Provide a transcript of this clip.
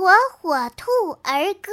火火兔儿歌。